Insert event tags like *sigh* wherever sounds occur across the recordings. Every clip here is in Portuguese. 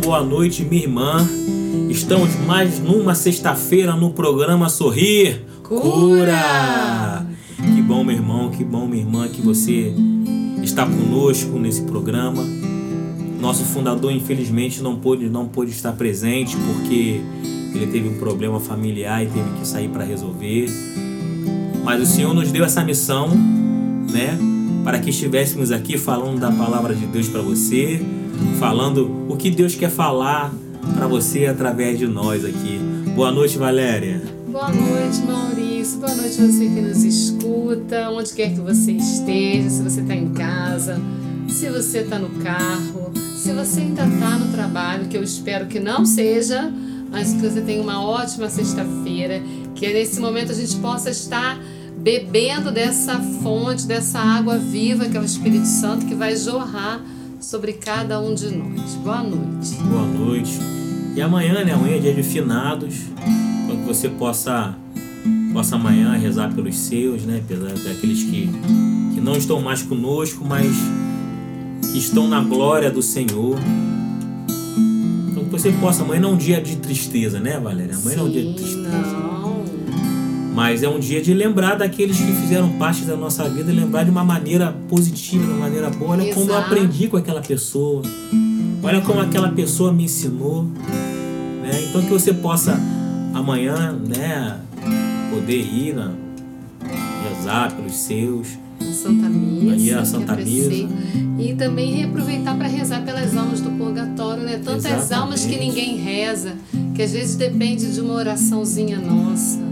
Boa noite, minha irmã. Estamos mais numa sexta-feira no programa Sorrir Cura. Que bom, meu irmão, que bom, minha irmã, que você está conosco nesse programa. Nosso fundador, infelizmente, não pôde, não pôde estar presente porque ele teve um problema familiar e teve que sair para resolver. Mas o Senhor nos deu essa missão, né, para que estivéssemos aqui falando da palavra de Deus para você falando o que Deus quer falar para você através de nós aqui. Boa noite, Valéria. Boa noite, Maurício. Boa noite você que nos escuta, onde quer que você esteja, se você está em casa, se você está no carro, se você ainda está no trabalho, que eu espero que não seja, mas que você tenha uma ótima sexta-feira, que nesse momento a gente possa estar bebendo dessa fonte, dessa água viva que é o Espírito Santo que vai jorrar sobre cada um de nós. Boa noite. Boa noite. E amanhã, né? Amanhã é dia de finados, para que você possa, possa amanhã rezar pelos seus, né? Pelos que, que não estão mais conosco, mas que estão na glória do Senhor. Então que você possa, amanhã não é um dia de tristeza, né, Valéria? Amanhã Sim, não é um dia de tristeza. Não. Mas é um dia de lembrar daqueles que fizeram parte da nossa vida, lembrar de uma maneira positiva, de uma maneira boa. Olha como eu Exato. aprendi com aquela pessoa. Olha como aquela pessoa me ensinou. Né? Então que você possa amanhã, né, poder ir na, rezar pelos seus. A Santa Missa. A que Santa. Missa. E também reaproveitar para rezar pelas almas do purgatório, né? Tantas Exatamente. almas que ninguém reza, que às vezes depende de uma oraçãozinha nossa.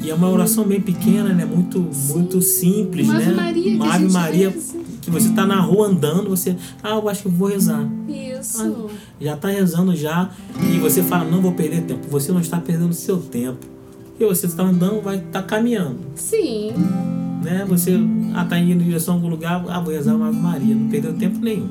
E é uma oração bem pequena, né? Muito, muito simples, Uma Ave né? Maria que uma Ave Maria reza. que você tá na rua andando, você, ah, eu acho que eu vou rezar. Isso. já tá rezando já e você fala, não vou perder tempo. Você não está perdendo seu tempo. E você está andando, vai estar caminhando. Sim. Né? Você ah, tá indo em direção a algum lugar, ah, vou rezar uma Ave Maria. Não perdeu tempo nenhum.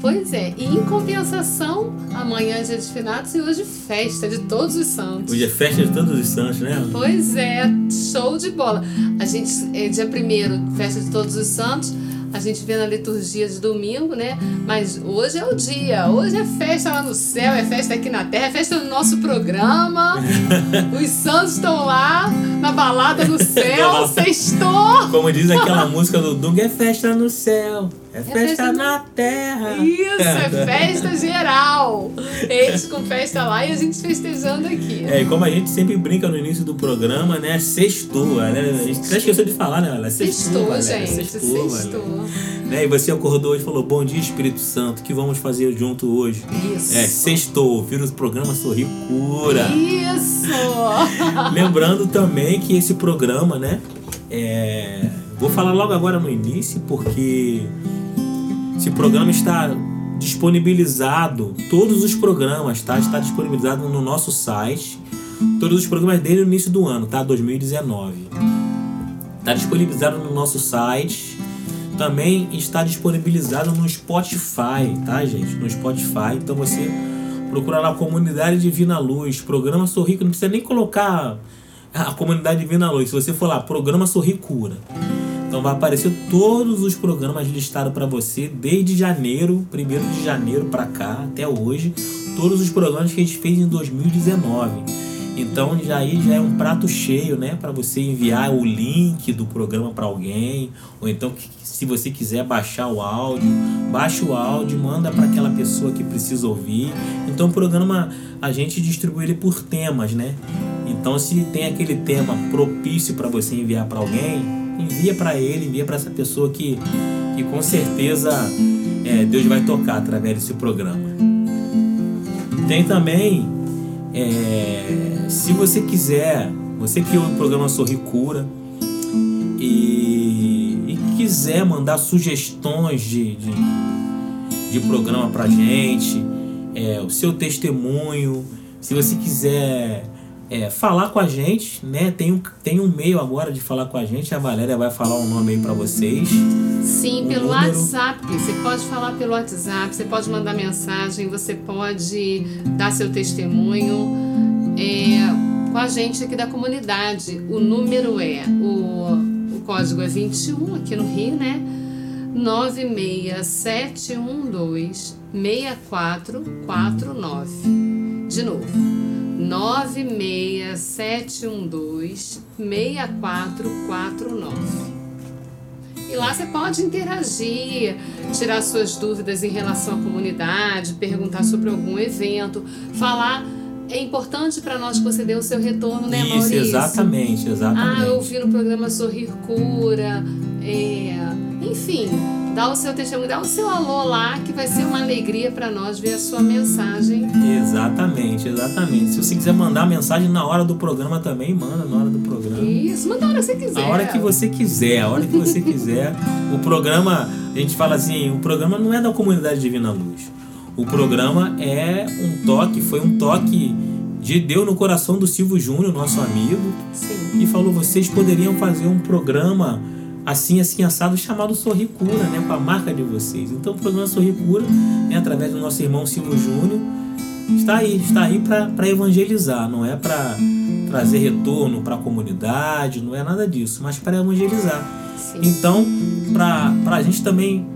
Pois é. E em compensação, amanhã é dia de finados e hoje festa de todos os santos. Hoje é festa de todos os santos, né? Pois é, show de bola. A gente, é dia primeiro, festa de todos os santos. A gente vê na liturgia de domingo, né? Mas hoje é o dia. Hoje é festa lá no céu, é festa aqui na terra, é festa no nosso programa. *laughs* Os santos estão lá na balada no *laughs* céu, sextou. Como diz aquela *laughs* música do Dung, é festa no céu, é festa, festa no- na terra. Isso, é festa geral. Eles com festa lá e a gente festejando aqui. É, e como a gente sempre brinca no início do programa, né? Sextou, né? A gente até esqueceu de falar, né? Ela Sextou, Valéria, gente. Sextou, Sextou. Valéria. Né? E você acordou hoje e falou: Bom dia, Espírito Santo, o que vamos fazer junto hoje? Isso. É, sextou, vira o programa Sorri Cura. Isso! *laughs* Lembrando também que esse programa, né? É, vou falar logo agora no início, porque esse programa está disponibilizado, todos os programas, tá? Está disponibilizado no nosso site. Todos os programas desde o início do ano, tá? 2019. Está disponibilizado no nosso site. Também está disponibilizado no Spotify, tá, gente? No Spotify. Então você procura lá Comunidade Divina Luz, programa Sorri, que não precisa nem colocar a Comunidade Divina Luz. Se você for lá, programa Sorri Cura. Então vai aparecer todos os programas listados para você desde janeiro, 1 de janeiro para cá até hoje, todos os programas que a gente fez em 2019. Então já aí já é um prato cheio, né, para você enviar o link do programa para alguém, ou então se você quiser baixar o áudio, baixa o áudio, manda para aquela pessoa que precisa ouvir. Então o programa a gente distribui ele por temas, né? Então se tem aquele tema propício para você enviar para alguém, envia para ele, envia para essa pessoa que, que com certeza é, Deus vai tocar através desse programa. Tem também, é, se você quiser, você que ouve o programa Sorri Cura e, e quiser mandar sugestões de, de, de programa pra gente, é, o seu testemunho, se você quiser é, falar com a gente, né? Tem um, tem um meio agora de falar com a gente, a Valéria vai falar o nome aí pra vocês. Sim, O pelo número- WhatsApp. Você pode falar pelo WhatsApp, você pode mandar mensagem, você pode dar seu testemunho é, com a gente aqui da comunidade. O número é, o, o código é 21 aqui no Rio, né? 96712 6449. De novo. 96712 6449. E lá você pode interagir, tirar suas dúvidas em relação à comunidade, perguntar sobre algum evento, falar. É importante para nós que você dê o seu retorno, né, Isso, Maurício? exatamente, exatamente. Ah, eu vi no programa Sorrir Cura. é, enfim, Dá o seu testemunho, dá o seu alô lá, que vai ser uma alegria para nós ver a sua mensagem. Exatamente, exatamente. Se você quiser mandar mensagem na hora do programa também, manda na hora do programa. Isso, manda a hora que você quiser. A hora que você quiser, a hora que você *laughs* quiser. O programa, a gente fala assim, o programa não é da comunidade Divina Luz. O programa é um toque, foi um toque de Deus no coração do Silvio Júnior, nosso amigo. Sim. E falou: vocês poderiam fazer um programa assim, assim, assado, chamado Sorri Cura, né? Com a marca de vocês. Então o programa Sorri Cura, né, através do nosso irmão Silvio Júnior, está aí, está aí para evangelizar, não é para trazer retorno para a comunidade, não é nada disso, mas para evangelizar. Sim. Então, para a gente também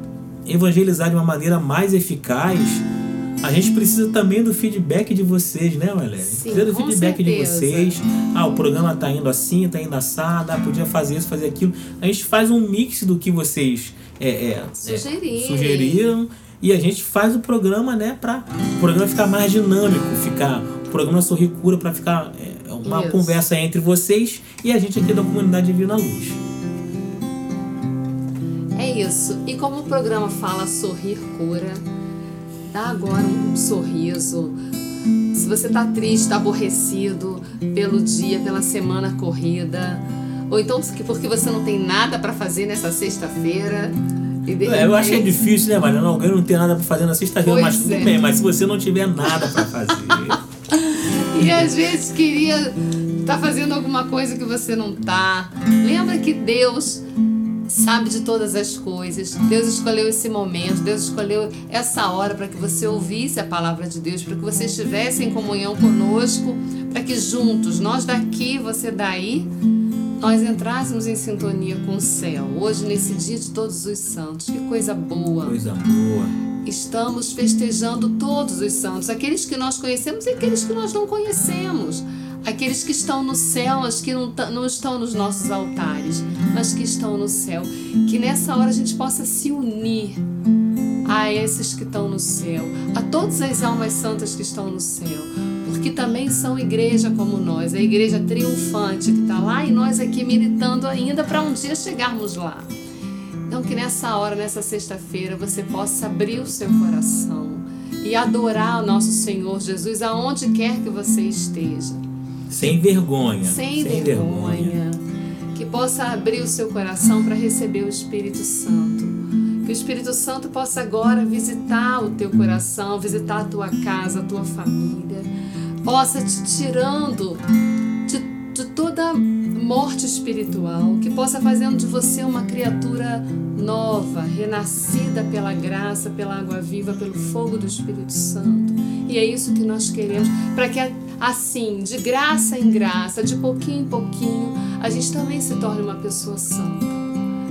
evangelizar de uma maneira mais eficaz, a gente precisa também do feedback de vocês, né, Valéria? Sim, precisa do feedback de certeza. vocês. Ah, o programa tá indo assim, tá indo assado, ah, podia fazer isso, fazer aquilo. A gente faz um mix do que vocês é, é, é, sugeriram e a gente faz o programa, né, para o programa ficar mais dinâmico, ficar o programa Sorri Cura para ficar é, uma Isso. conversa entre vocês e a gente aqui da comunidade Divina Luz. É isso. E como o programa fala sorrir cura, dá agora um sorriso. Se você tá triste, tá aborrecido pelo dia, pela semana corrida, ou então porque você não tem nada para fazer nessa sexta-feira. É, eu achei repente- difícil, né, Mariana? Alguém não tem nada pra fazer na sexta-feira, mas tudo é. bem. Mas se você não tiver nada pra fazer, *laughs* E às vezes queria estar fazendo alguma coisa que você não tá. Lembra que Deus sabe de todas as coisas. Deus escolheu esse momento, Deus escolheu essa hora para que você ouvisse a palavra de Deus, para que você estivesse em comunhão conosco, para que juntos, nós daqui, você daí, nós entrássemos em sintonia com o céu. Hoje, nesse dia de todos os santos, que coisa boa. coisa boa. Estamos festejando todos os santos, aqueles que nós conhecemos e aqueles que nós não conhecemos. Aqueles que estão no céu, mas que não, não estão nos nossos altares, mas que estão no céu. Que nessa hora a gente possa se unir a esses que estão no céu, a todas as almas santas que estão no céu, porque também são igreja como nós, a igreja triunfante que está lá e nós aqui militando ainda para um dia chegarmos lá. Então, que nessa hora, nessa sexta-feira, você possa abrir o seu coração e adorar o nosso Senhor Jesus aonde quer que você esteja. Sem vergonha. Sem, vergonha. Que possa abrir o seu coração para receber o Espírito Santo. Que o Espírito Santo possa agora visitar o teu coração, visitar a tua casa, a tua família. Possa te tirando de, de toda morte espiritual. Que possa fazendo de você uma criatura nova, renascida pela graça, pela água viva, pelo fogo do Espírito Santo. E é isso que nós queremos, para que assim, de graça em graça, de pouquinho em pouquinho, a gente também se torne uma pessoa santa.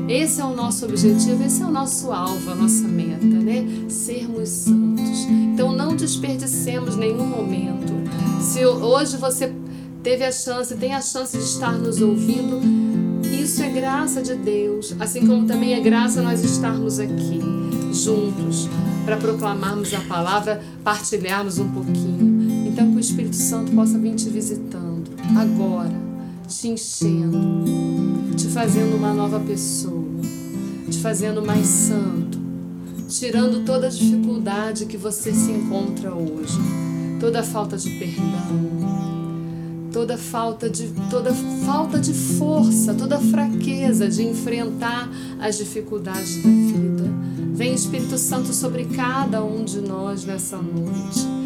Esse é o nosso objetivo, esse é o nosso alvo, a nossa meta, né? Sermos santos. Então não desperdicemos nenhum momento. Se hoje você teve a chance, tem a chance de estar nos ouvindo, isso é graça de Deus, assim como também é graça nós estarmos aqui juntos para proclamarmos a palavra, partilharmos um pouquinho. Espírito Santo possa vir te visitando agora, te enchendo, te fazendo uma nova pessoa, te fazendo mais santo, tirando toda a dificuldade que você se encontra hoje, toda a falta de perdão, toda falta de toda falta de força, toda fraqueza de enfrentar as dificuldades da vida. Vem Espírito Santo sobre cada um de nós nessa noite.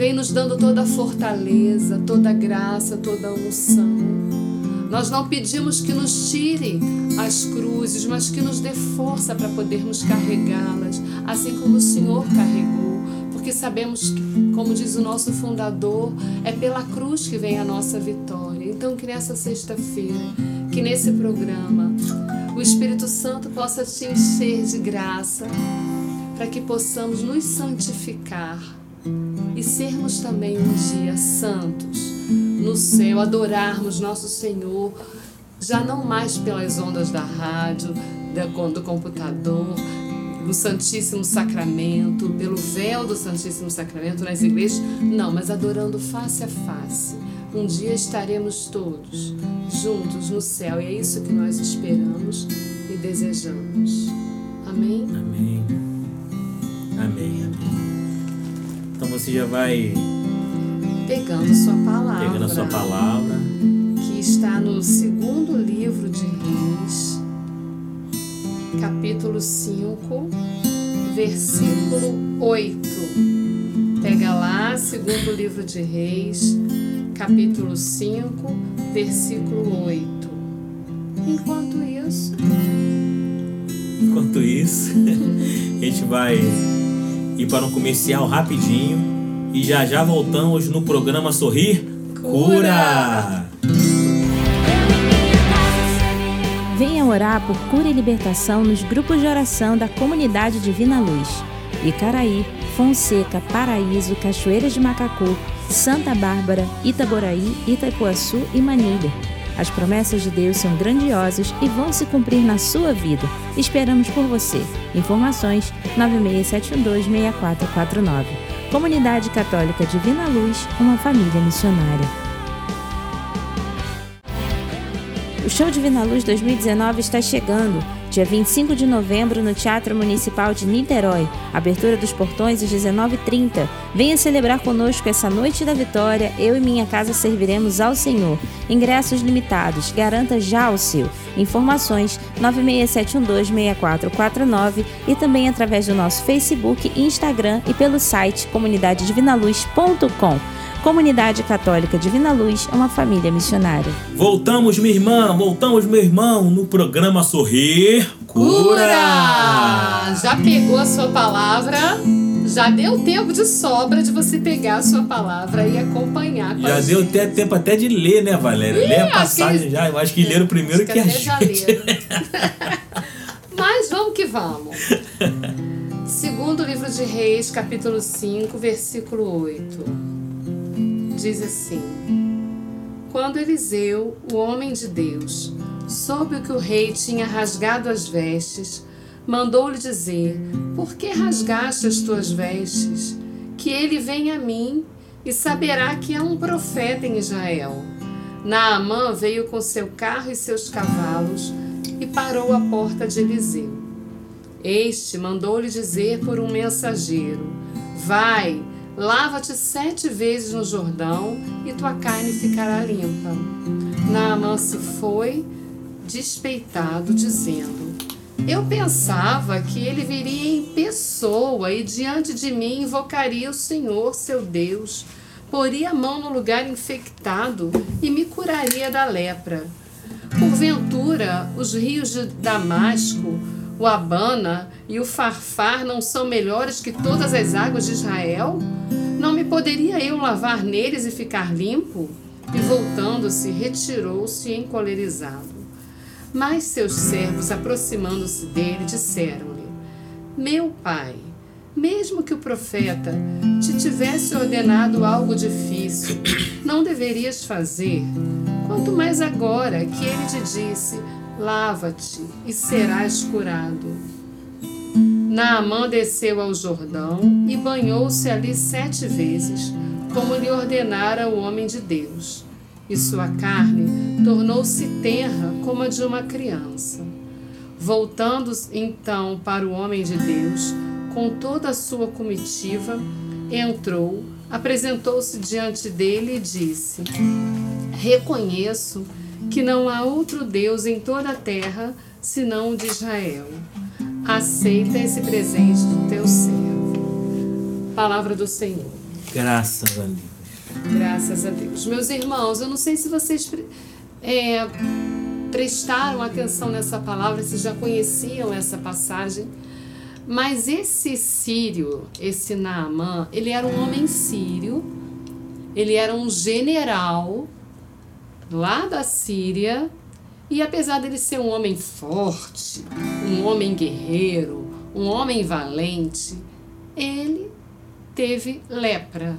Vem nos dando toda a fortaleza, toda a graça, toda a unção. Nós não pedimos que nos tire as cruzes, mas que nos dê força para podermos carregá-las, assim como o Senhor carregou porque sabemos que, como diz o nosso fundador, é pela cruz que vem a nossa vitória. Então, que nessa sexta-feira, que nesse programa, o Espírito Santo possa te encher de graça, para que possamos nos santificar e sermos também um dia santos no céu, adorarmos nosso Senhor, já não mais pelas ondas da rádio, do computador, no Santíssimo Sacramento, pelo véu do Santíssimo Sacramento nas igrejas, não, mas adorando face a face. Um dia estaremos todos juntos no céu e é isso que nós esperamos e desejamos. Amém. Amém. Amém. Amém. Então você já vai Pegando sua palavra. pegando a sua palavra. Que está no segundo livro de Reis, capítulo 5, versículo 8. Pega lá, segundo livro de Reis, capítulo 5, versículo 8. Enquanto isso, Enquanto isso, *laughs* a gente vai ir para um comercial rapidinho e já já voltamos no programa Sorrir Cura. Venha orar por cura e libertação nos grupos de oração da comunidade Divina Luz. Icaraí, Fonseca, Paraíso, Cachoeiras de Macacu, Santa Bárbara, Itaboraí, Itaipuaçu e Manilha. As promessas de Deus são grandiosas e vão se cumprir na sua vida. Esperamos por você. Informações 96726449. Comunidade Católica Divina Luz, uma família missionária. O Show Divina Luz 2019 está chegando. Dia 25 de novembro no Teatro Municipal de Niterói. Abertura dos portões às 19h30. Venha celebrar conosco essa noite da vitória. Eu e minha casa serviremos ao Senhor. Ingressos limitados. Garanta já o seu. Informações 96712449 e também através do nosso Facebook, Instagram e pelo site comunidadedivinaluz.com. Comunidade Católica Divina Luz, uma família missionária. Voltamos, minha irmã, voltamos, meu irmão, no programa Sorrir Cura. Já pegou a sua palavra? Já deu tempo de sobra de você pegar a sua palavra e acompanhar com Já a deu gente. até tempo até de ler, né, Valéria? Ih, Lê a que passagem eles- já. Eu acho que leram primeiro Acho que a gente. leram. *laughs* Mas vamos que vamos. *laughs* Segundo livro de Reis, capítulo 5, versículo 8. Diz assim: Quando Eliseu, o homem de Deus, soube que o rei tinha rasgado as vestes, mandou-lhe dizer: Por que rasgaste as tuas vestes? Que ele venha a mim e saberá que há um profeta em Israel. Naamã veio com seu carro e seus cavalos e parou à porta de Eliseu. Este mandou-lhe dizer por um mensageiro: Vai, lava-te sete vezes no Jordão e tua carne ficará limpa. Naamã se foi, despeitado, dizendo: Eu pensava que ele viria em pessoa e diante de mim invocaria o Senhor, seu Deus, poria a mão no lugar infectado e me curaria da lepra. Porventura, os rios de Damasco, o Abana e o Farfar não são melhores que todas as águas de Israel? Não me poderia eu lavar neles e ficar limpo? E voltando-se, retirou-se encolerizado. Mas seus servos, aproximando-se dele, disseram-lhe: Meu pai, mesmo que o profeta te tivesse ordenado algo difícil, não deverias fazer? Quanto mais agora que ele te disse: Lava-te e serás curado. Naamã desceu ao Jordão e banhou-se ali sete vezes, como lhe ordenara o homem de Deus. E sua carne tornou-se tenra como a de uma criança. Voltando então para o homem de Deus, com toda a sua comitiva, entrou, apresentou-se diante dele e disse: Reconheço que não há outro Deus em toda a terra senão o de Israel. Aceita esse presente do teu servo. Palavra do Senhor. Graças a Deus. Graças a Deus. Meus irmãos, eu não sei se vocês é, prestaram atenção nessa palavra, se já conheciam essa passagem, mas esse sírio, esse Naamã, ele era um homem sírio, ele era um general lá da Síria, e apesar dele ser um homem forte, um homem guerreiro, um homem valente, ele teve lepra.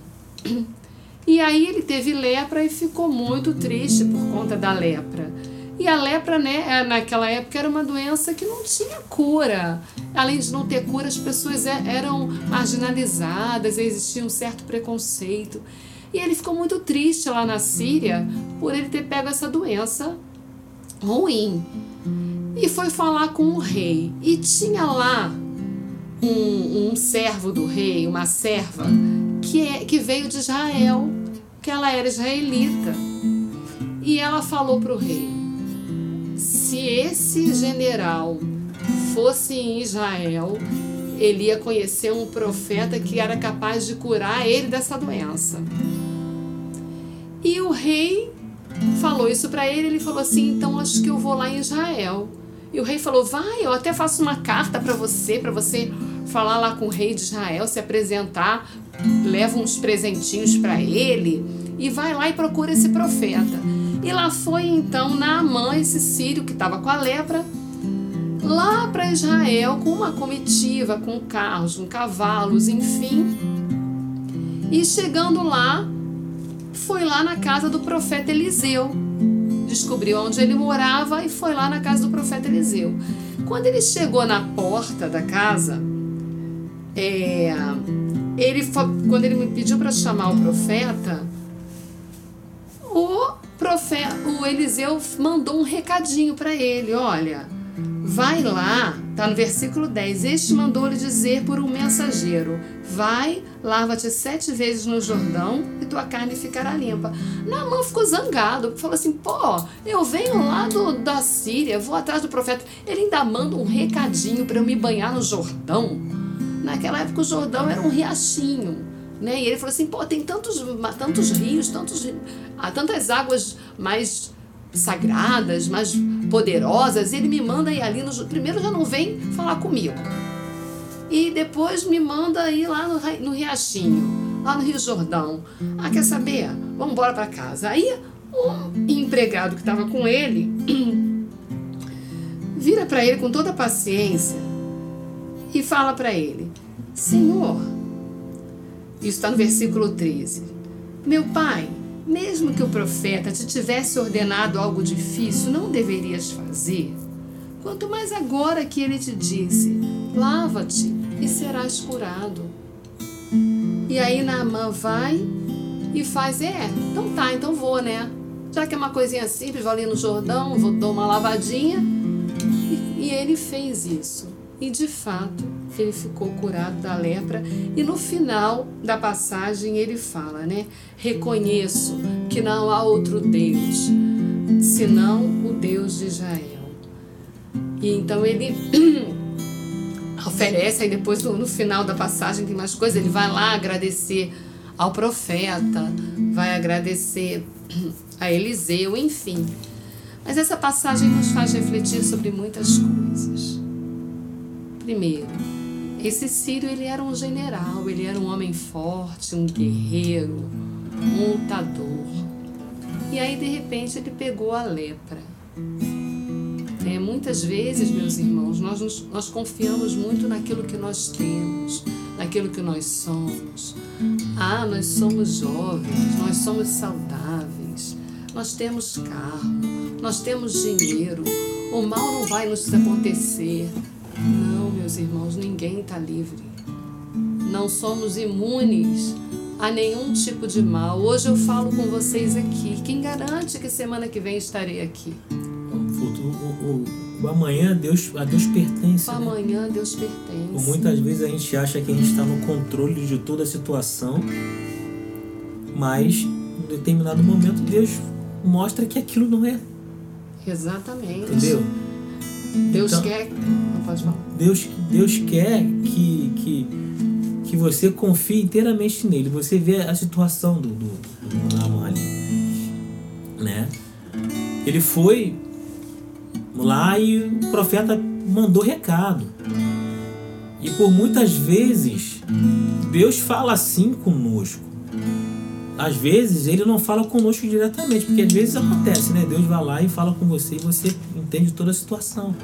E aí ele teve lepra e ficou muito triste por conta da lepra. E a lepra, né, naquela época era uma doença que não tinha cura. Além de não ter cura, as pessoas é- eram marginalizadas, existia um certo preconceito. E ele ficou muito triste lá na Síria por ele ter pego essa doença ruim. e foi falar com o rei. E tinha lá um, um servo do rei, uma serva, que, é, que veio de Israel, que ela era israelita. E ela falou para o rei: se esse general fosse em Israel, ele ia conhecer um profeta que era capaz de curar ele dessa doença. E o rei falou isso para ele, ele falou assim: "Então acho que eu vou lá em Israel". E o rei falou: "Vai, eu até faço uma carta para você, para você falar lá com o rei de Israel, se apresentar, leva uns presentinhos para ele e vai lá e procura esse profeta". E lá foi então Naamã, esse sírio que estava com a lepra, lá para Israel com uma comitiva, com carros, com cavalos, enfim. E chegando lá, foi lá na casa do profeta Eliseu. Descobriu onde ele morava e foi lá na casa do profeta Eliseu. Quando ele chegou na porta da casa, é, ele quando ele me pediu para chamar o profeta, o profeta, o Eliseu mandou um recadinho para ele, olha, Vai lá, tá no versículo 10. Este mandou-lhe dizer por um mensageiro: Vai, lava-te sete vezes no Jordão e tua carne ficará limpa. Naamã ficou zangado, falou assim: Pô, eu venho lá do, da Síria, vou atrás do profeta. Ele ainda manda um recadinho para eu me banhar no Jordão. Naquela época o Jordão era um riachinho. Né? E ele falou assim: pô, tem tantos, tantos rios, tantos, tantas águas mais sagradas, mais poderosas, ele me manda ir ali no. Primeiro já não vem falar comigo. E depois me manda ir lá no, no Riachinho, lá no Rio Jordão. Ah, quer saber? Vamos embora para casa. Aí um empregado que estava com ele *clears throat* vira para ele com toda paciência e fala para ele: Senhor, isso está no versículo 13. Meu pai, mesmo que o profeta te tivesse ordenado algo difícil, não deverias fazer? Quanto mais agora que ele te disse: lava-te e serás curado. E aí Naamã vai e faz: é, então tá, então vou, né? Já que é uma coisinha simples, vou ali no Jordão, vou dar uma lavadinha. E, e ele fez isso. E de fato, ele ficou curado da lepra. E no final da passagem ele fala, né? Reconheço que não há outro Deus senão o Deus de Israel. E então ele *clears throat* oferece, aí depois no, no final da passagem tem mais coisas, ele vai lá agradecer ao profeta, vai agradecer *clears throat* a Eliseu, enfim. Mas essa passagem nos faz refletir sobre muitas coisas. Primeiro, esse Sírio ele era um general, ele era um homem forte, um guerreiro, um lutador. E aí de repente ele pegou a lepra. É, muitas vezes, meus irmãos, nós, nos, nós confiamos muito naquilo que nós temos, naquilo que nós somos. Ah, nós somos jovens, nós somos saudáveis, nós temos carro, nós temos dinheiro, o mal não vai nos acontecer. Não, meus irmãos, ninguém está livre. Não somos imunes a nenhum tipo de mal. Hoje eu falo com vocês aqui. Quem garante que semana que vem estarei aqui? O, o, o, o amanhã Deus, a Deus pertence. O né? amanhã Deus pertence. Muitas vezes a gente acha que a gente está no controle de toda a situação, mas em determinado momento Deus mostra que aquilo não é. Exatamente. Entendeu? Deus então, quer. Não pode falar. Deus, Deus quer que, que, que você confie inteiramente nele. Você vê a situação do, do, do ali. Né? Ele foi lá e o profeta mandou recado. E por muitas vezes Deus fala assim conosco às vezes ele não fala conosco diretamente, porque às vezes acontece, né? Deus vai lá e fala com você e você entende toda a situação.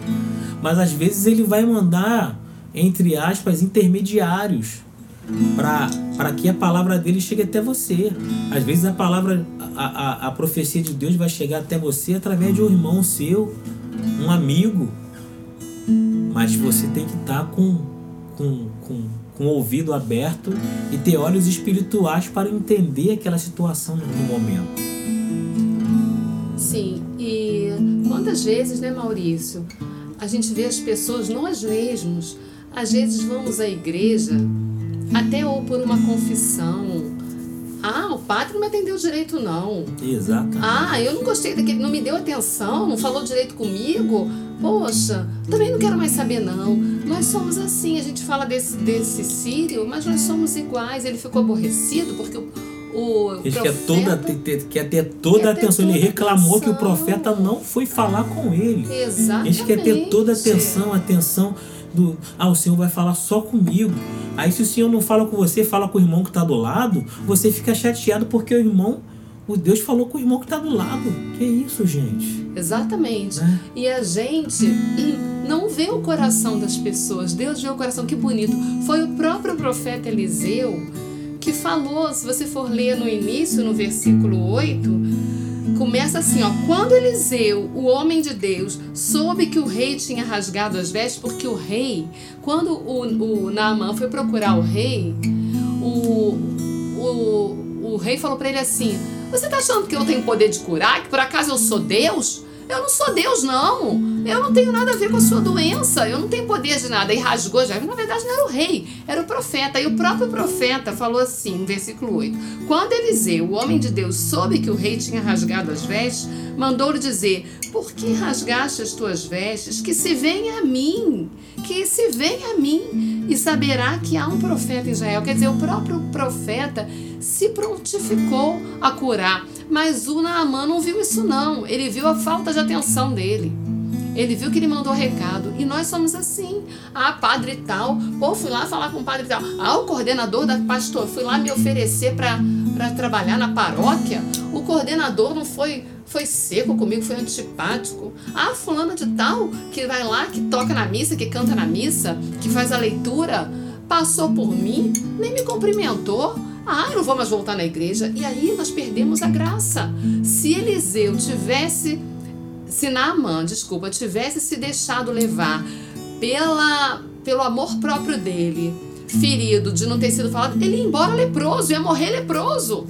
Mas às vezes ele vai mandar, entre aspas, intermediários para que a palavra dele chegue até você. Às vezes a palavra, a, a, a profecia de Deus vai chegar até você através de um irmão seu, um amigo. Mas você tem que estar tá com, com, com com o ouvido aberto e ter olhos espirituais para entender aquela situação no momento. Sim, e quantas vezes, né, Maurício? a gente vê as pessoas, nós mesmos, às vezes vamos à igreja, até ou por uma confissão. Ah, o padre não me atendeu direito, não. Exato. Ah, eu não gostei daquele, não me deu atenção, não falou direito comigo. Poxa, também não quero mais saber, não. Nós somos assim, a gente fala desse, desse Sírio, mas nós somos iguais. Ele ficou aborrecido porque o, o Ele profeta... quer, toda, quer ter toda Quer a atenção. toda Ele reclamou que o atenção. profeta não foi falar com ele. Exatamente. Ele quer ter toda a atenção, a atenção do. Ah, o Senhor vai falar só comigo. Aí se o Senhor não fala com você, fala com o irmão que está do lado, você fica chateado porque o irmão, o Deus falou com o irmão que está do lado. Que isso, gente? Exatamente. Né? E a gente *clears throat* não vê o coração das pessoas. Deus vê o coração. Que bonito. Foi o próprio profeta Eliseu que falou, se você for ler no início, no versículo 8, começa assim, ó. Quando Eliseu, o homem de Deus, soube que o rei tinha rasgado as vestes, porque o rei, quando o, o Naamã foi procurar o rei, o, o, o rei falou para ele assim: Você tá achando que eu tenho poder de curar? Que por acaso eu sou Deus? Eu não sou Deus, não. Eu não tenho nada a ver com a sua doença. Eu não tenho poder de nada. E rasgou já. Na verdade, não era o rei, era o profeta. E o próprio profeta falou assim, versículo 8: Quando Eliseu, o homem de Deus, soube que o rei tinha rasgado as vestes, mandou-lhe dizer: Por que rasgaste as tuas vestes? Que se venha a mim, que se venha a mim, e saberá que há um profeta em Israel. Quer dizer, o próprio profeta se prontificou a curar. Mas o Naamã não viu isso, não. Ele viu a falta de atenção dele. Ele viu que ele mandou recado. E nós somos assim. Ah, padre tal. Pô, fui lá falar com o padre tal. Ah, o coordenador da pastor. Fui lá me oferecer para trabalhar na paróquia. O coordenador não foi foi seco comigo, foi antipático. Ah, fulana de tal, que vai lá, que toca na missa, que canta na missa, que faz a leitura, passou por mim, nem me cumprimentou. Ah, não vou mais voltar na igreja. E aí nós perdemos a graça. Se Eliseu tivesse se Naamã, desculpa, tivesse se deixado levar pela, pelo amor próprio dele, ferido de não ter sido falado, ele ia embora leproso, ia morrer leproso.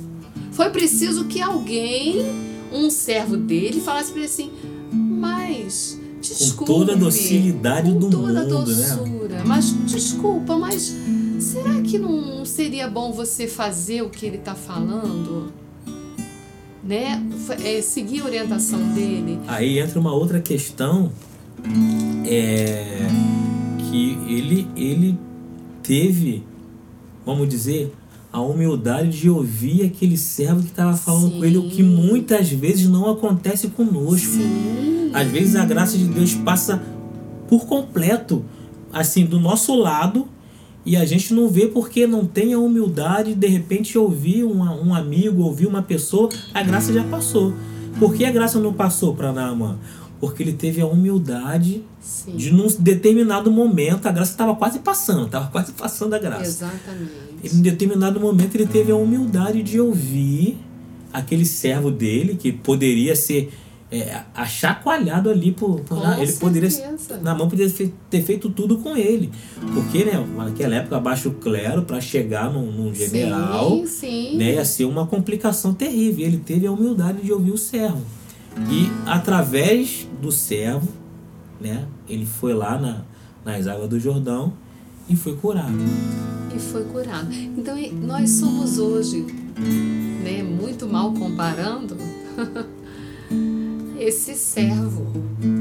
Foi preciso que alguém, um servo dele, falasse para ele assim: Mas, desculpe. Com toda a docilidade do toda a mundo, né? doçura, Mas, desculpa, mas será que não seria bom você fazer o que ele está falando? Né? É, seguir a orientação dele. Aí entra uma outra questão é, que ele, ele teve, vamos dizer, a humildade de ouvir aquele servo que estava falando Sim. com ele, o que muitas vezes não acontece conosco. Sim. Às vezes a graça de Deus passa por completo, assim, do nosso lado, e a gente não vê porque não tem a humildade de repente ouvir uma, um amigo, ouvir uma pessoa, a graça já passou. Por que a graça não passou para Naaman? Porque ele teve a humildade Sim. de num determinado momento, a graça estava quase passando, estava quase passando a graça. Exatamente. Em determinado momento ele teve a humildade de ouvir aquele servo dele, que poderia ser é, achacoalhado ali por, por ele poderia na mão poderia ter feito tudo com ele porque né naquela época abaixo o clero para chegar num, num general Sim, sim. né ia ser uma complicação terrível ele teve a humildade de ouvir o servo e através do servo né ele foi lá na, nas águas do Jordão e foi curado E foi curado. Então nós somos hoje, né, muito mal comparando, *laughs* esse servo.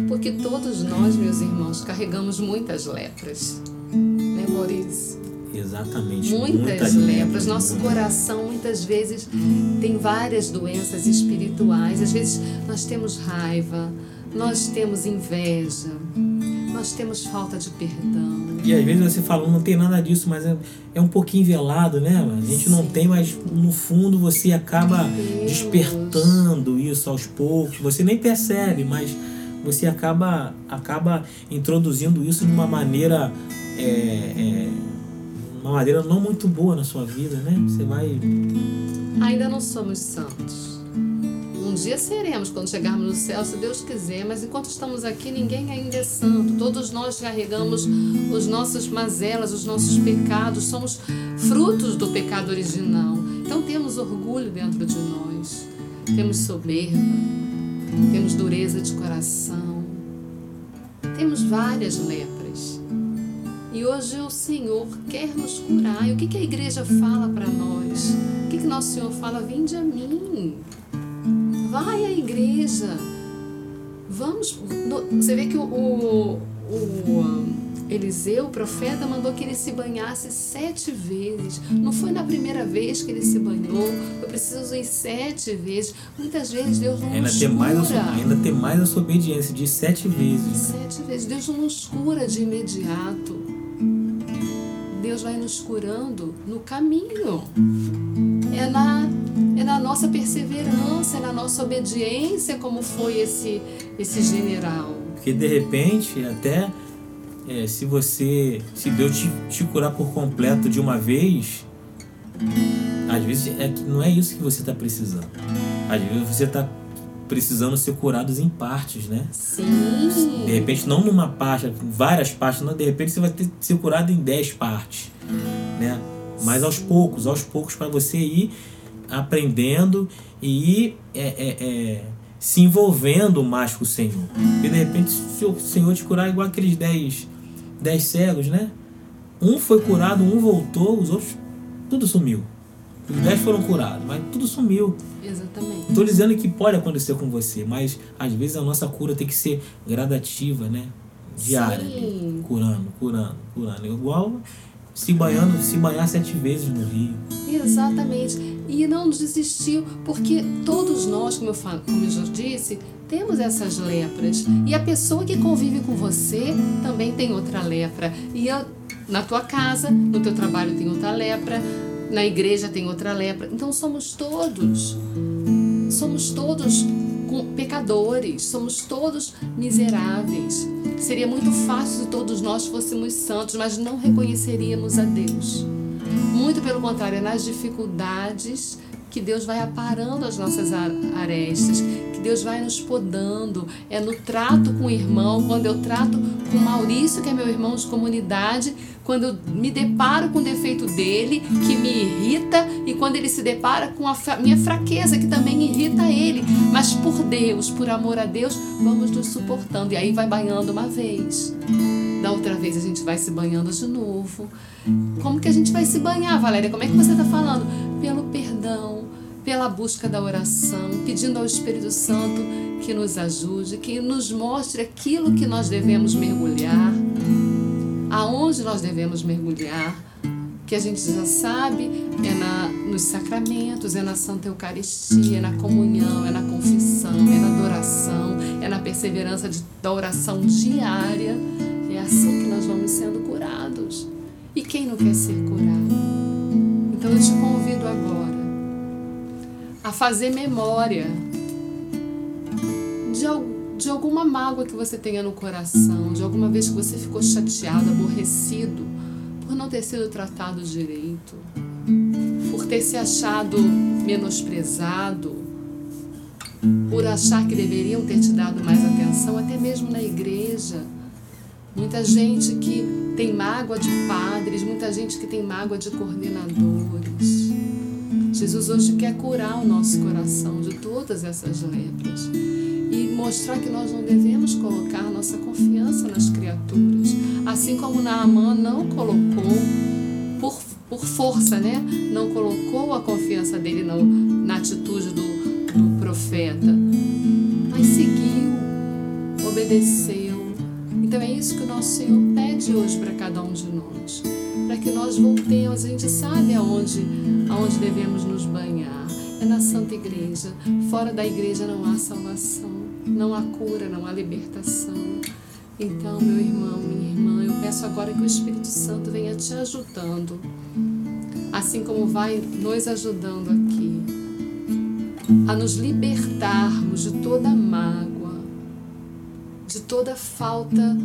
Porque todos nós, meus irmãos, carregamos muitas lepras. Né, Maurício? Exatamente Muitas muita lepras. Nosso coração muitas vezes tem várias doenças espirituais. Às vezes nós temos raiva, nós temos inveja, nós temos falta de perdão. E às vezes você fala, não tem nada disso, mas é, é um pouquinho velado, né? A gente não Sim. tem, mas no fundo você acaba Deus. despertando isso aos poucos. Você nem percebe, mas você acaba, acaba introduzindo isso de uma maneira. É, é, uma maneira não muito boa na sua vida, né? Você vai. Ainda não somos santos. Um dia seremos quando chegarmos no céu, se Deus quiser, mas enquanto estamos aqui, ninguém ainda é santo. Todos nós carregamos os nossos mazelas, os nossos pecados, somos frutos do pecado original. Então temos orgulho dentro de nós, temos soberba, temos dureza de coração, temos várias lepras. E hoje o Senhor quer nos curar. E o que, que a igreja fala para nós? O que, que nosso Senhor fala? Vinde a mim. Vai à igreja. Vamos. Você vê que o, o, o Eliseu, o profeta, mandou que ele se banhasse sete vezes. Não foi na primeira vez que ele se banhou, foi preciso ir sete vezes. Muitas vezes Deus não ainda nos tem cura. Mais ainda tem mais a sua obediência de sete vezes. Sete vezes. Deus não nos cura de imediato. Deus vai nos curando no caminho. É na, é na nossa perseverança, é na nossa obediência, como foi esse, esse general. Porque de repente, até é, se você. Se Deus te, te curar por completo de uma vez, às vezes é não é isso que você está precisando. Às vezes você está precisando ser curados em partes, né? Sim. De repente, não numa parte, várias partes, não, de repente você vai ter ser curado em dez partes, né? Mas aos poucos, aos poucos, para você ir aprendendo e ir é, é, é, se envolvendo mais com o Senhor. E de repente, se o Senhor te curar igual aqueles dez, dez cegos, né? Um foi curado, um voltou, os outros, tudo sumiu. Os dez foram curados, mas tudo sumiu. Exatamente. Estou dizendo que pode acontecer com você, mas às vezes a nossa cura tem que ser gradativa, né? Diária. Sim. Curando, curando, curando. Igual se banhando, se banhar sete vezes no rio. Exatamente. E não desistiu, porque todos nós, como eu, falo, como eu já disse, temos essas lepras. E a pessoa que convive com você também tem outra lepra. E eu, na tua casa, no teu trabalho tem outra lepra, na igreja tem outra lepra. Então somos todos, somos todos pecadores, somos todos miseráveis. Seria muito fácil se todos nós fôssemos santos, mas não reconheceríamos a Deus. Muito pelo contrário, é nas dificuldades que Deus vai aparando as nossas arestas, que Deus vai nos podando. É no trato com o irmão, quando eu trato com Maurício, que é meu irmão de comunidade, quando eu me deparo com o defeito dele, que me irrita, e quando ele se depara com a minha fraqueza, que também irrita ele. Mas por Deus, por amor a Deus, vamos nos suportando. E aí vai banhando uma vez. Da outra vez a gente vai se banhando de novo. Como que a gente vai se banhar, Valéria? Como é que você está falando? Pelo perdão, pela busca da oração, pedindo ao Espírito Santo que nos ajude, que nos mostre aquilo que nós devemos mergulhar, aonde nós devemos mergulhar, que a gente já sabe é na, nos sacramentos, é na Santa Eucaristia, é na comunhão, é na confissão, é na adoração, é na perseverança de, da oração diária. É assim que nós vamos sendo curados. E quem não quer ser curado? A fazer memória de, de alguma mágoa que você tenha no coração, de alguma vez que você ficou chateado, aborrecido por não ter sido tratado direito, por ter se achado menosprezado, por achar que deveriam ter te dado mais atenção, até mesmo na igreja. Muita gente que tem mágoa de padres, muita gente que tem mágoa de coordenadores. Jesus hoje quer curar o nosso coração de todas essas letras e mostrar que nós não devemos colocar nossa confiança nas criaturas. Assim como Naamã não colocou por, por força, né? Não colocou a confiança dele no, na atitude do, do profeta, mas seguiu, obedeceu. Então é isso que o nosso Senhor pede hoje para cada um de nós, para que nós voltemos. A gente sabe aonde, aonde devemos nos banhar. É na Santa Igreja. Fora da igreja não há salvação, não há cura, não há libertação. Então, meu irmão, minha irmã, eu peço agora que o Espírito Santo venha te ajudando, assim como vai nos ajudando aqui, a nos libertarmos de toda mágoa, de toda falta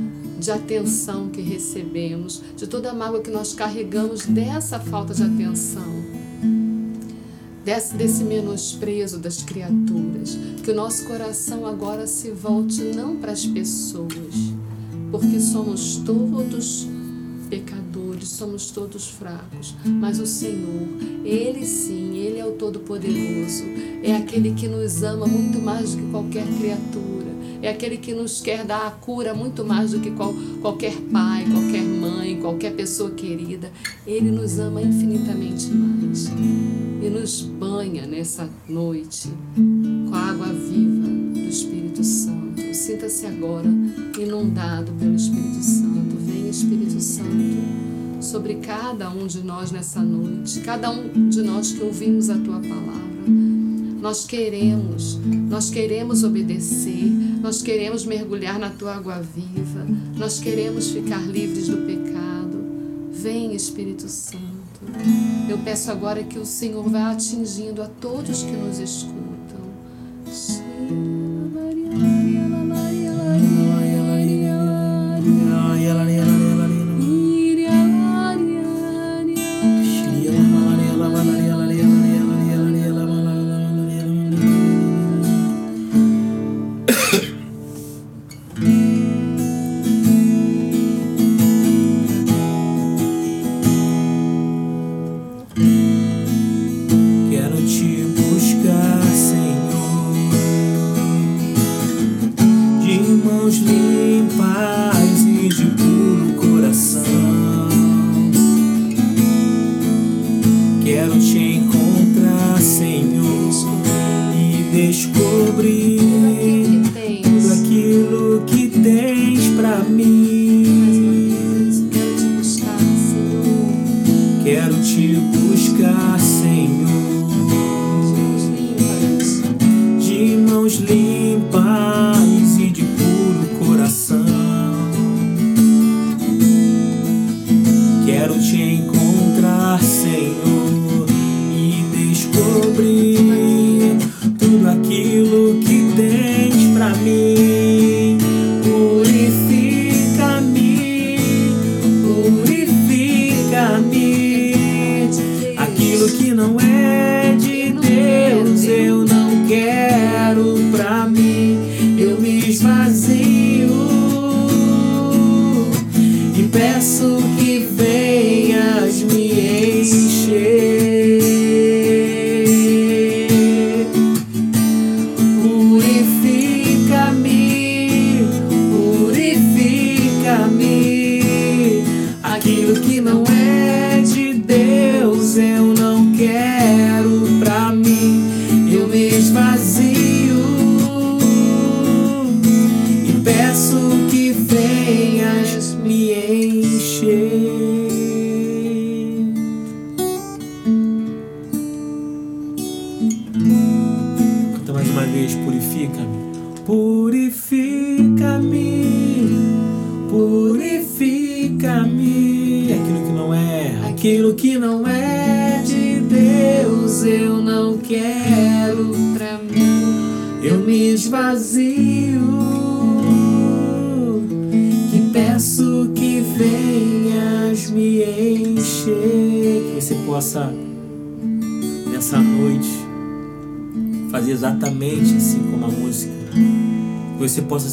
de atenção que recebemos, de toda mágoa que nós carregamos dessa falta de atenção, desse, desse menosprezo das criaturas. Que o nosso coração agora se volte não para as pessoas, porque somos todos pecadores, somos todos fracos, mas o Senhor, Ele sim, Ele é o Todo-Poderoso, é aquele que nos ama muito mais do que qualquer criatura é aquele que nos quer dar a cura muito mais do que qual, qualquer pai, qualquer mãe, qualquer pessoa querida. Ele nos ama infinitamente mais e nos banha nessa noite com a água viva do Espírito Santo. Sinta-se agora inundado pelo Espírito Santo. Vem, Espírito Santo, sobre cada um de nós nessa noite, cada um de nós que ouvimos a tua palavra. Nós queremos, nós queremos obedecer, nós queremos mergulhar na tua água viva, nós queremos ficar livres do pecado. Vem, Espírito Santo. Eu peço agora que o Senhor vá atingindo a todos que nos escutam. você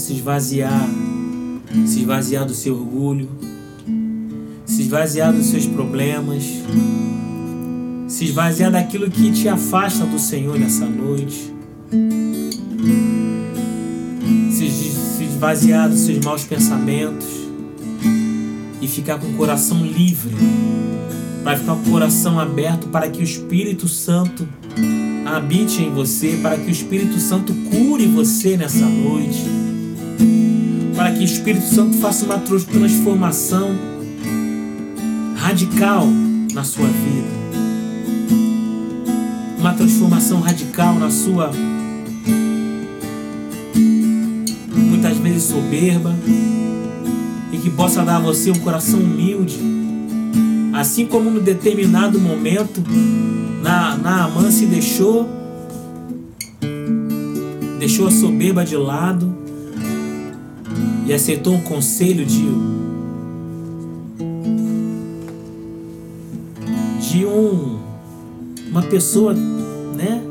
se esvaziar, se esvaziar do seu orgulho, se esvaziar dos seus problemas, se esvaziar daquilo que te afasta do Senhor nessa noite, se esvaziar dos seus maus pensamentos e ficar com o coração livre, para ficar com o coração aberto para que o Espírito Santo habite em você, para que o Espírito Santo cure você nessa noite, para que o Espírito Santo faça uma transformação radical na sua vida, uma transformação radical na sua muitas vezes soberba e que possa dar a você um coração humilde, assim como no determinado momento na, Naamã se deixou, deixou a soberba de lado e aceitou um conselho de, de um, uma pessoa, né,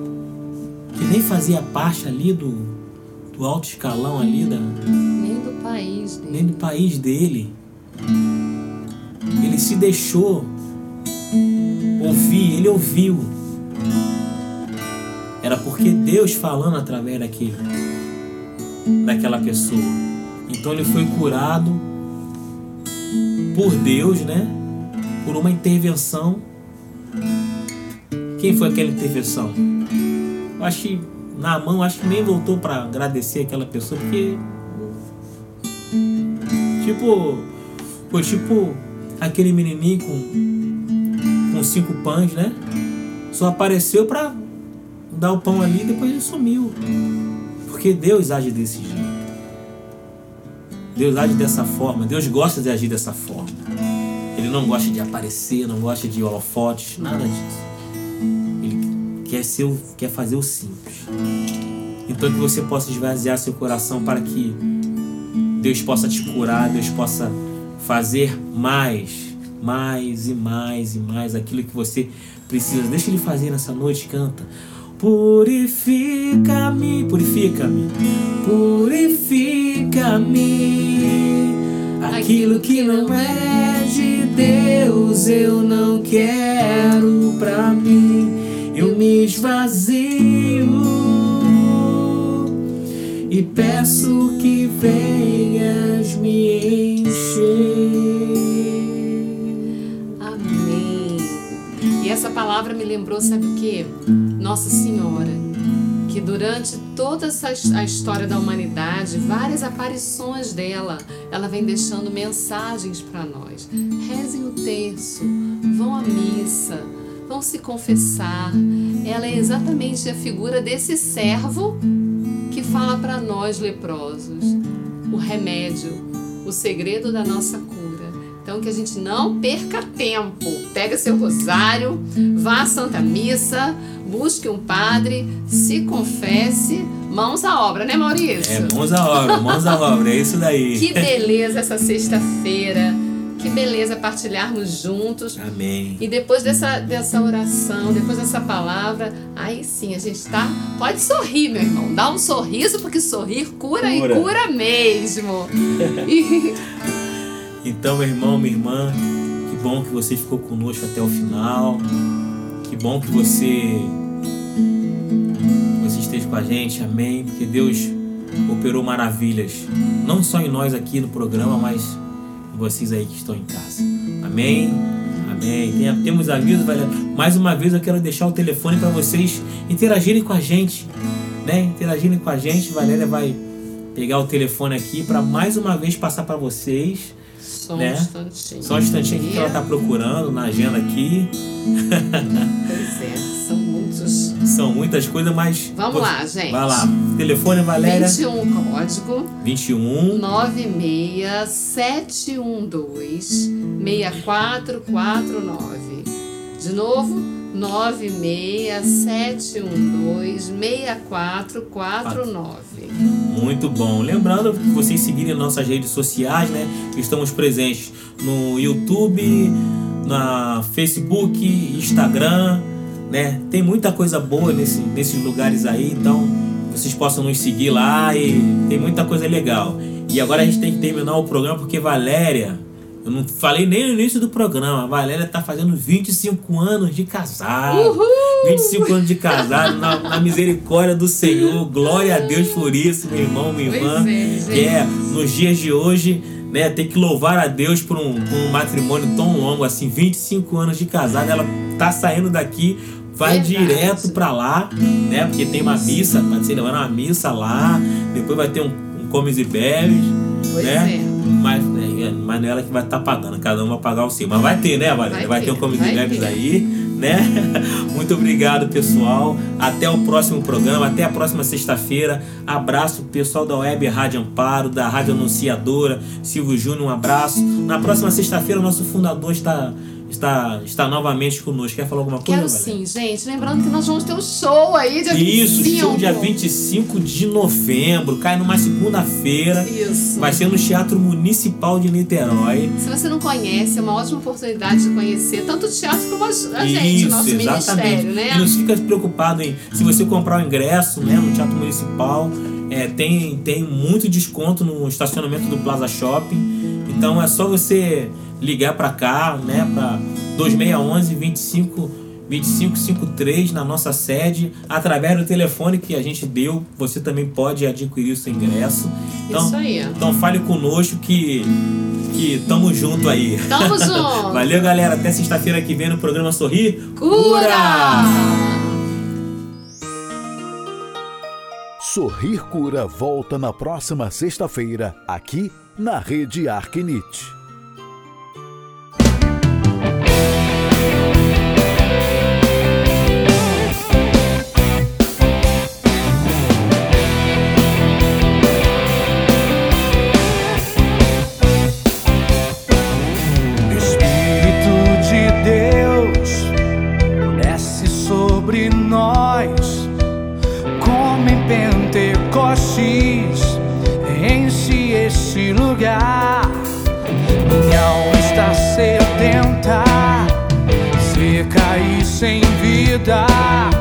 que nem fazia parte ali do, do alto escalão ali da nem do país dele. nem do país dele. Ele se deixou ouvir, ele ouviu. Era porque Deus falando através daquele. daquela pessoa. Então ele foi curado por Deus, né? Por uma intervenção. Quem foi aquela intervenção? Eu acho que na mão, acho que nem voltou para agradecer aquela pessoa, porque tipo, foi tipo aquele menininho com com cinco pães, né? Só apareceu para dar o pão ali depois ele sumiu. Porque Deus age desse jeito. Deus age dessa forma. Deus gosta de agir dessa forma. Ele não gosta de aparecer, não gosta de holofotes, nada disso. Ele quer, ser, quer fazer o simples. Então que você possa esvaziar seu coração para que Deus possa te curar, Deus possa fazer mais, mais e mais e mais aquilo que você precisa. Deixa Ele fazer nessa noite, canta. Purifica-me, purifica-me, purifica-me. Aquilo que não é de Deus eu não quero pra mim. Eu me esvazio e peço que venhas me encher. Essa palavra me lembrou, sabe o que? Nossa Senhora, que durante toda a história da humanidade, várias aparições dela, ela vem deixando mensagens para nós. Rezem o terço, vão à missa, vão se confessar. Ela é exatamente a figura desse servo que fala para nós leprosos o remédio, o segredo da nossa cura. Então que a gente não perca tempo. Pega seu rosário, vá à Santa Missa, busque um padre, se confesse, mãos à obra, né, Maurício? É, mãos à obra, mãos à obra, é isso daí. *laughs* Que beleza essa sexta-feira. Que beleza partilharmos juntos. Amém. E depois dessa, dessa oração, depois dessa palavra, aí sim a gente tá. Pode sorrir, meu irmão. Dá um sorriso, porque sorrir cura, cura. e cura mesmo. e... *laughs* Então, meu irmão, minha irmã, que bom que você ficou conosco até o final. Que bom que você, você esteja com a gente. Amém. Porque Deus operou maravilhas. Não só em nós aqui no programa, mas em vocês aí que estão em casa. Amém. Amém. Tem, temos aviso, Valéria. Mais uma vez eu quero deixar o telefone para vocês interagirem com a gente. Né? Interagirem com a gente. Valéria vai pegar o telefone aqui para mais uma vez passar para vocês só um né? instantinho. Só um instantinho que ela está procurando na agenda aqui. Pois é, são muitos. São muitas coisas, mas. Vamos lá, gente. Vai lá. Telefone, Valéria. 21 código. 21 96 712 6449. De novo, 967126449. Muito bom. Lembrando que vocês seguirem nossas redes sociais, né? Estamos presentes no YouTube, na Facebook, Instagram, né? Tem muita coisa boa nesse, nesses lugares aí, então vocês possam nos seguir lá e tem muita coisa legal. E agora a gente tem que terminar o programa porque Valéria eu não falei nem no início do programa. A Valéria tá fazendo 25 anos de casado. Uhul! 25 anos de casado, na, na, misericórdia do Senhor. Glória a Deus por isso, meu irmão, minha irmã. É, é, nos dias de hoje, né, tem que louvar a Deus por um, por um matrimônio tão longo assim. 25 anos de casado. Ela tá saindo daqui vai Verdade. direto para lá, né? Porque tem uma missa, vai ser levando uma missa lá, depois vai ter um, um comes e bebes, pois né? É. Mas, né, mas não é ela que vai estar tá pagando, cada um vai pagar o seu. Mas vai ter, né, Valéria? Vai, vai, ter um Comes e Bebes aí, né? *laughs* Muito obrigado, pessoal. Até o próximo programa, até a próxima sexta-feira. Abraço, pessoal da Web Rádio Amparo, da Rádio Anunciadora, Silvio Júnior, um abraço. Na próxima sexta-feira, o nosso fundador está está, está novamente conosco. Quer falar alguma coisa? Quero sim, gente. Lembrando que nós vamos ter um show aí dia Isso, 25. show dia 25 de novembro. Cai numa segunda-feira. Isso. Vai ser no Teatro Municipal de Niterói. Se você não conhece, é uma ótima oportunidade de conhecer tanto o teatro como a, gente, Isso, o nosso exatamente. ministério, né? E não fica preocupado em se você comprar o ingresso né, no Teatro Municipal. É, tem, tem muito desconto no estacionamento do Plaza Shopping. Então é só você ligar para cá, né, para 2611 25 2553 na nossa sede, através do telefone que a gente deu, você também pode adquirir o seu ingresso. Então, Isso aí. Então fale conosco que que tamo junto aí. Tamo *laughs* junto. Valeu, galera. Até sexta-feira que vem no programa Sorrir Cura. Sorrir Cura volta na próxima sexta-feira aqui na Rede Arquinite. sem vida.